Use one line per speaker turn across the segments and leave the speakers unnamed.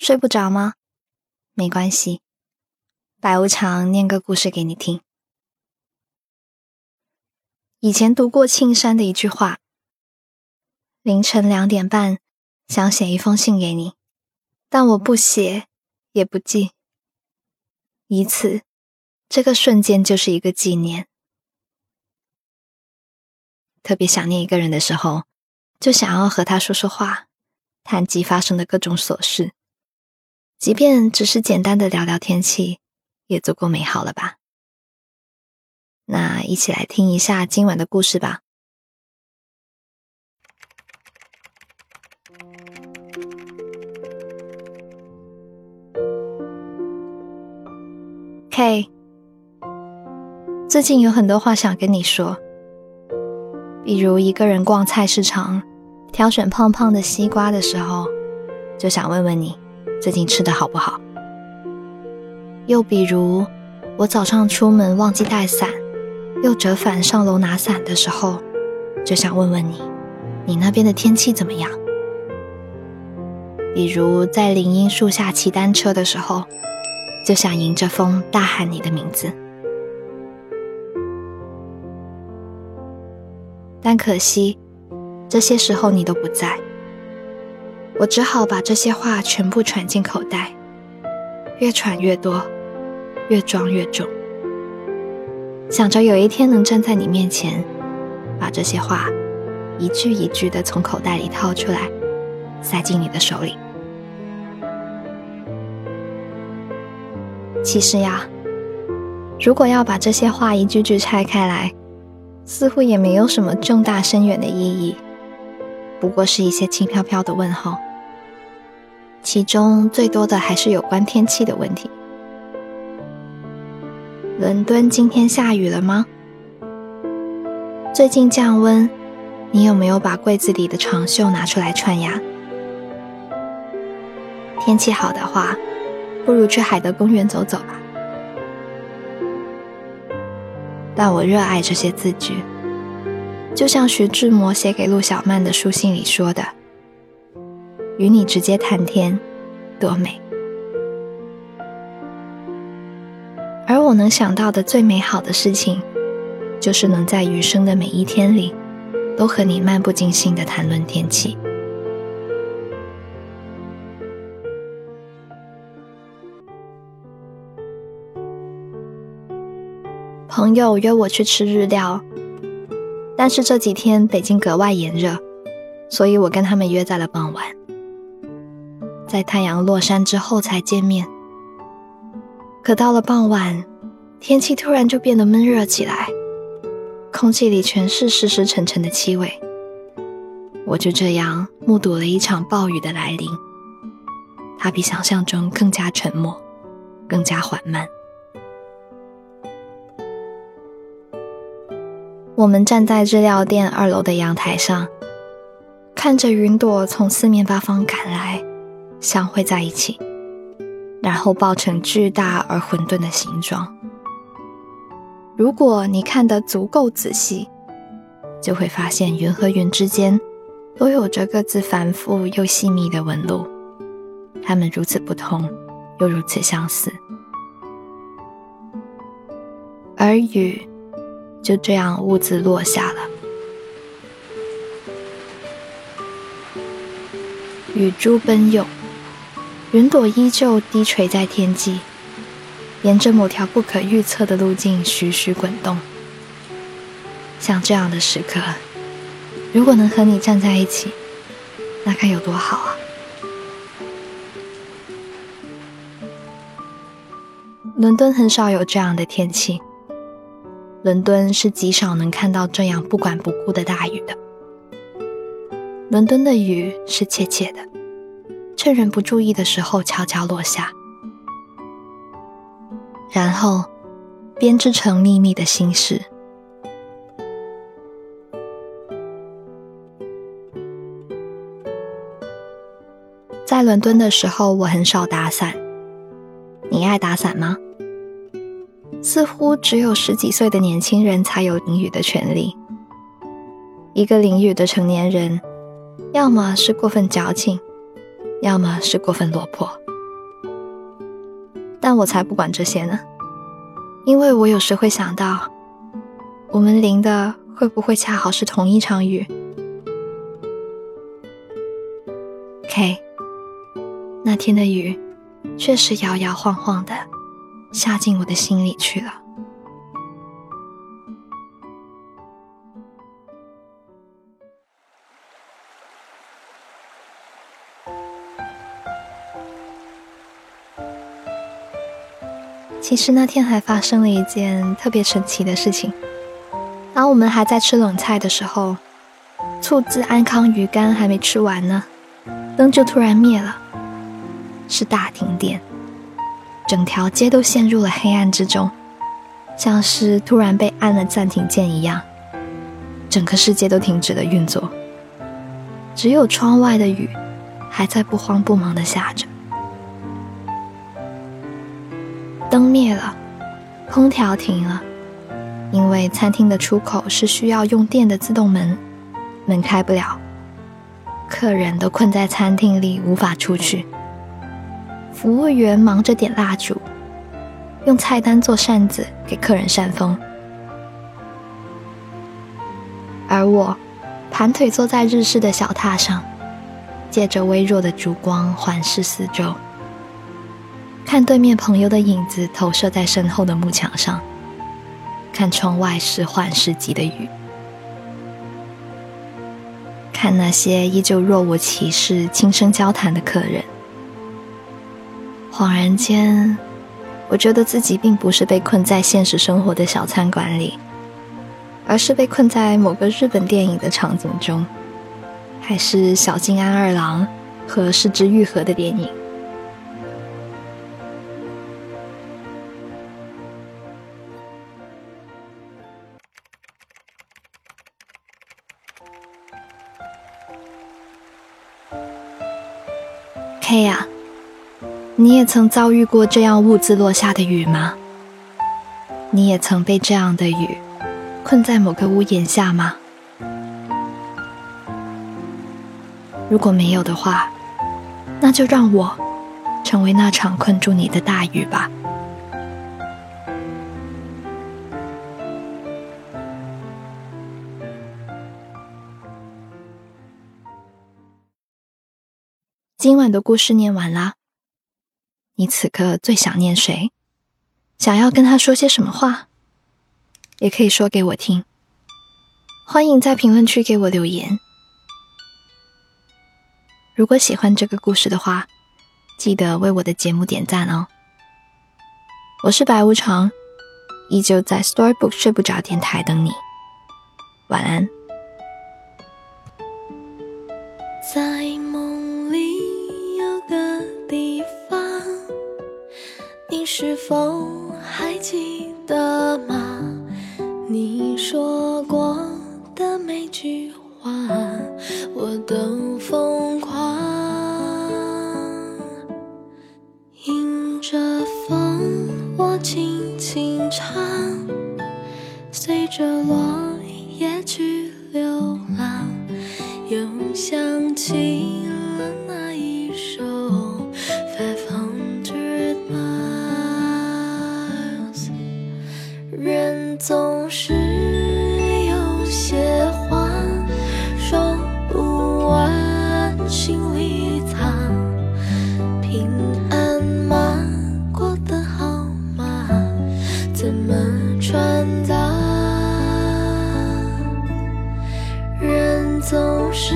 睡不着吗？没关系，白无常念个故事给你听。以前读过庆山的一句话：凌晨两点半想写一封信给你，但我不写也不寄，以此这个瞬间就是一个纪念。特别想念一个人的时候，就想要和他说说话，谈及发生的各种琐事。即便只是简单的聊聊天气，也足够美好了吧？那一起来听一下今晚的故事吧。K，最近有很多话想跟你说，比如一个人逛菜市场，挑选胖胖的西瓜的时候，就想问问你。最近吃的好不好？又比如，我早上出门忘记带伞，又折返上楼拿伞的时候，就想问问你，你那边的天气怎么样？比如在林荫树下骑单车的时候，就想迎着风大喊你的名字。但可惜，这些时候你都不在。我只好把这些话全部揣进口袋，越揣越多，越装越重，想着有一天能站在你面前，把这些话一句一句的从口袋里掏出来，塞进你的手里。其实呀，如果要把这些话一句句拆开来，似乎也没有什么重大深远的意义，不过是一些轻飘飘的问候。其中最多的还是有关天气的问题。伦敦今天下雨了吗？最近降温，你有没有把柜子里的长袖拿出来穿呀？天气好的话，不如去海德公园走走吧。但我热爱这些字句，就像徐志摩写给陆小曼的书信里说的。与你直接谈天，多美！而我能想到的最美好的事情，就是能在余生的每一天里，都和你漫不经心的谈论天气。朋友约我去吃日料，但是这几天北京格外炎热，所以我跟他们约在了傍晚。在太阳落山之后才见面，可到了傍晚，天气突然就变得闷热起来，空气里全是湿湿沉沉的气味。我就这样目睹了一场暴雨的来临，它比想象中更加沉默，更加缓慢。我们站在日料店二楼的阳台上，看着云朵从四面八方赶来。相会在一起，然后抱成巨大而混沌的形状。如果你看得足够仔细，就会发现云和云之间都有着各自繁复又细密的纹路，它们如此不同，又如此相似。而雨就这样兀自落下了，雨珠奔涌。云朵依旧低垂在天际，沿着某条不可预测的路径徐徐滚动。像这样的时刻，如果能和你站在一起，那该有多好啊！伦敦很少有这样的天气，伦敦是极少能看到这样不管不顾的大雨的。伦敦的雨是切切的。趁人不注意的时候悄悄落下，然后编织成秘密的心事。在伦敦的时候，我很少打伞。你爱打伞吗？似乎只有十几岁的年轻人才有淋雨的权利。一个淋雨的成年人，要么是过分矫情。要么是过分落魄。但我才不管这些呢，因为我有时会想到，我们淋的会不会恰好是同一场雨？K，那天的雨确实摇摇晃晃的下进我的心里去了。其实那天还发生了一件特别神奇的事情。当我们还在吃冷菜的时候，醋渍安康鱼干还没吃完呢，灯就突然灭了，是大停电，整条街都陷入了黑暗之中，像是突然被按了暂停键一样，整个世界都停止了运作，只有窗外的雨还在不慌不忙地下着。灯灭了，空调停了，因为餐厅的出口是需要用电的自动门，门开不了，客人都困在餐厅里无法出去。服务员忙着点蜡烛，用菜单做扇子给客人扇风，而我盘腿坐在日式的小榻上，借着微弱的烛光环视四周。看对面朋友的影子投射在身后的幕墙上，看窗外时缓时急的雨，看那些依旧若无其事轻声交谈的客人。恍然间，我觉得自己并不是被困在现实生活的小餐馆里，而是被困在某个日本电影的场景中，还是小津安二郎和失之愈合的电影。嘿呀，你也曾遭遇过这样兀自落下的雨吗？你也曾被这样的雨困在某个屋檐下吗？如果没有的话，那就让我成为那场困住你的大雨吧。今晚的故事念完啦。你此刻最想念谁？想要跟他说些什么话？也可以说给我听。欢迎在评论区给我留言。如果喜欢这个故事的话，记得为我的节目点赞哦。我是白无常，依旧在 Storybook 睡不着电台等你。晚安。在是否还记得吗？你说过的每句话，我都疯狂。迎着风，我轻轻唱，总是有些话说不完心里藏。平安吗？过得好吗？怎么传达？人
总
是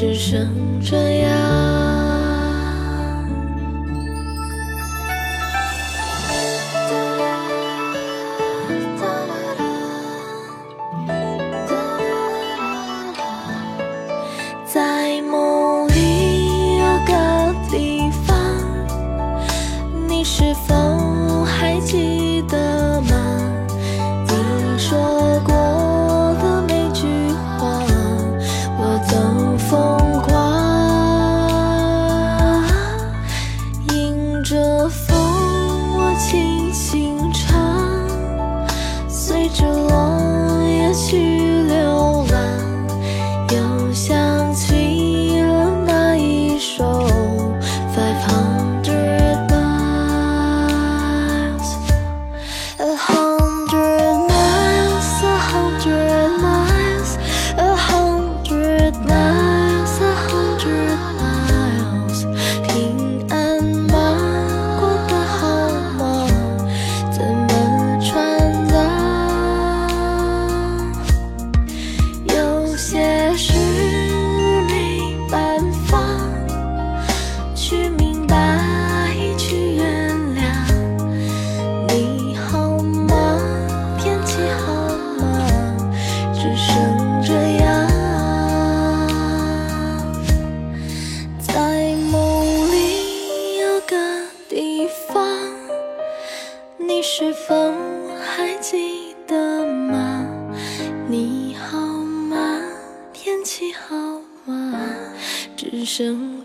只剩这样。你是否还记得吗？你好吗？天气好吗？只剩。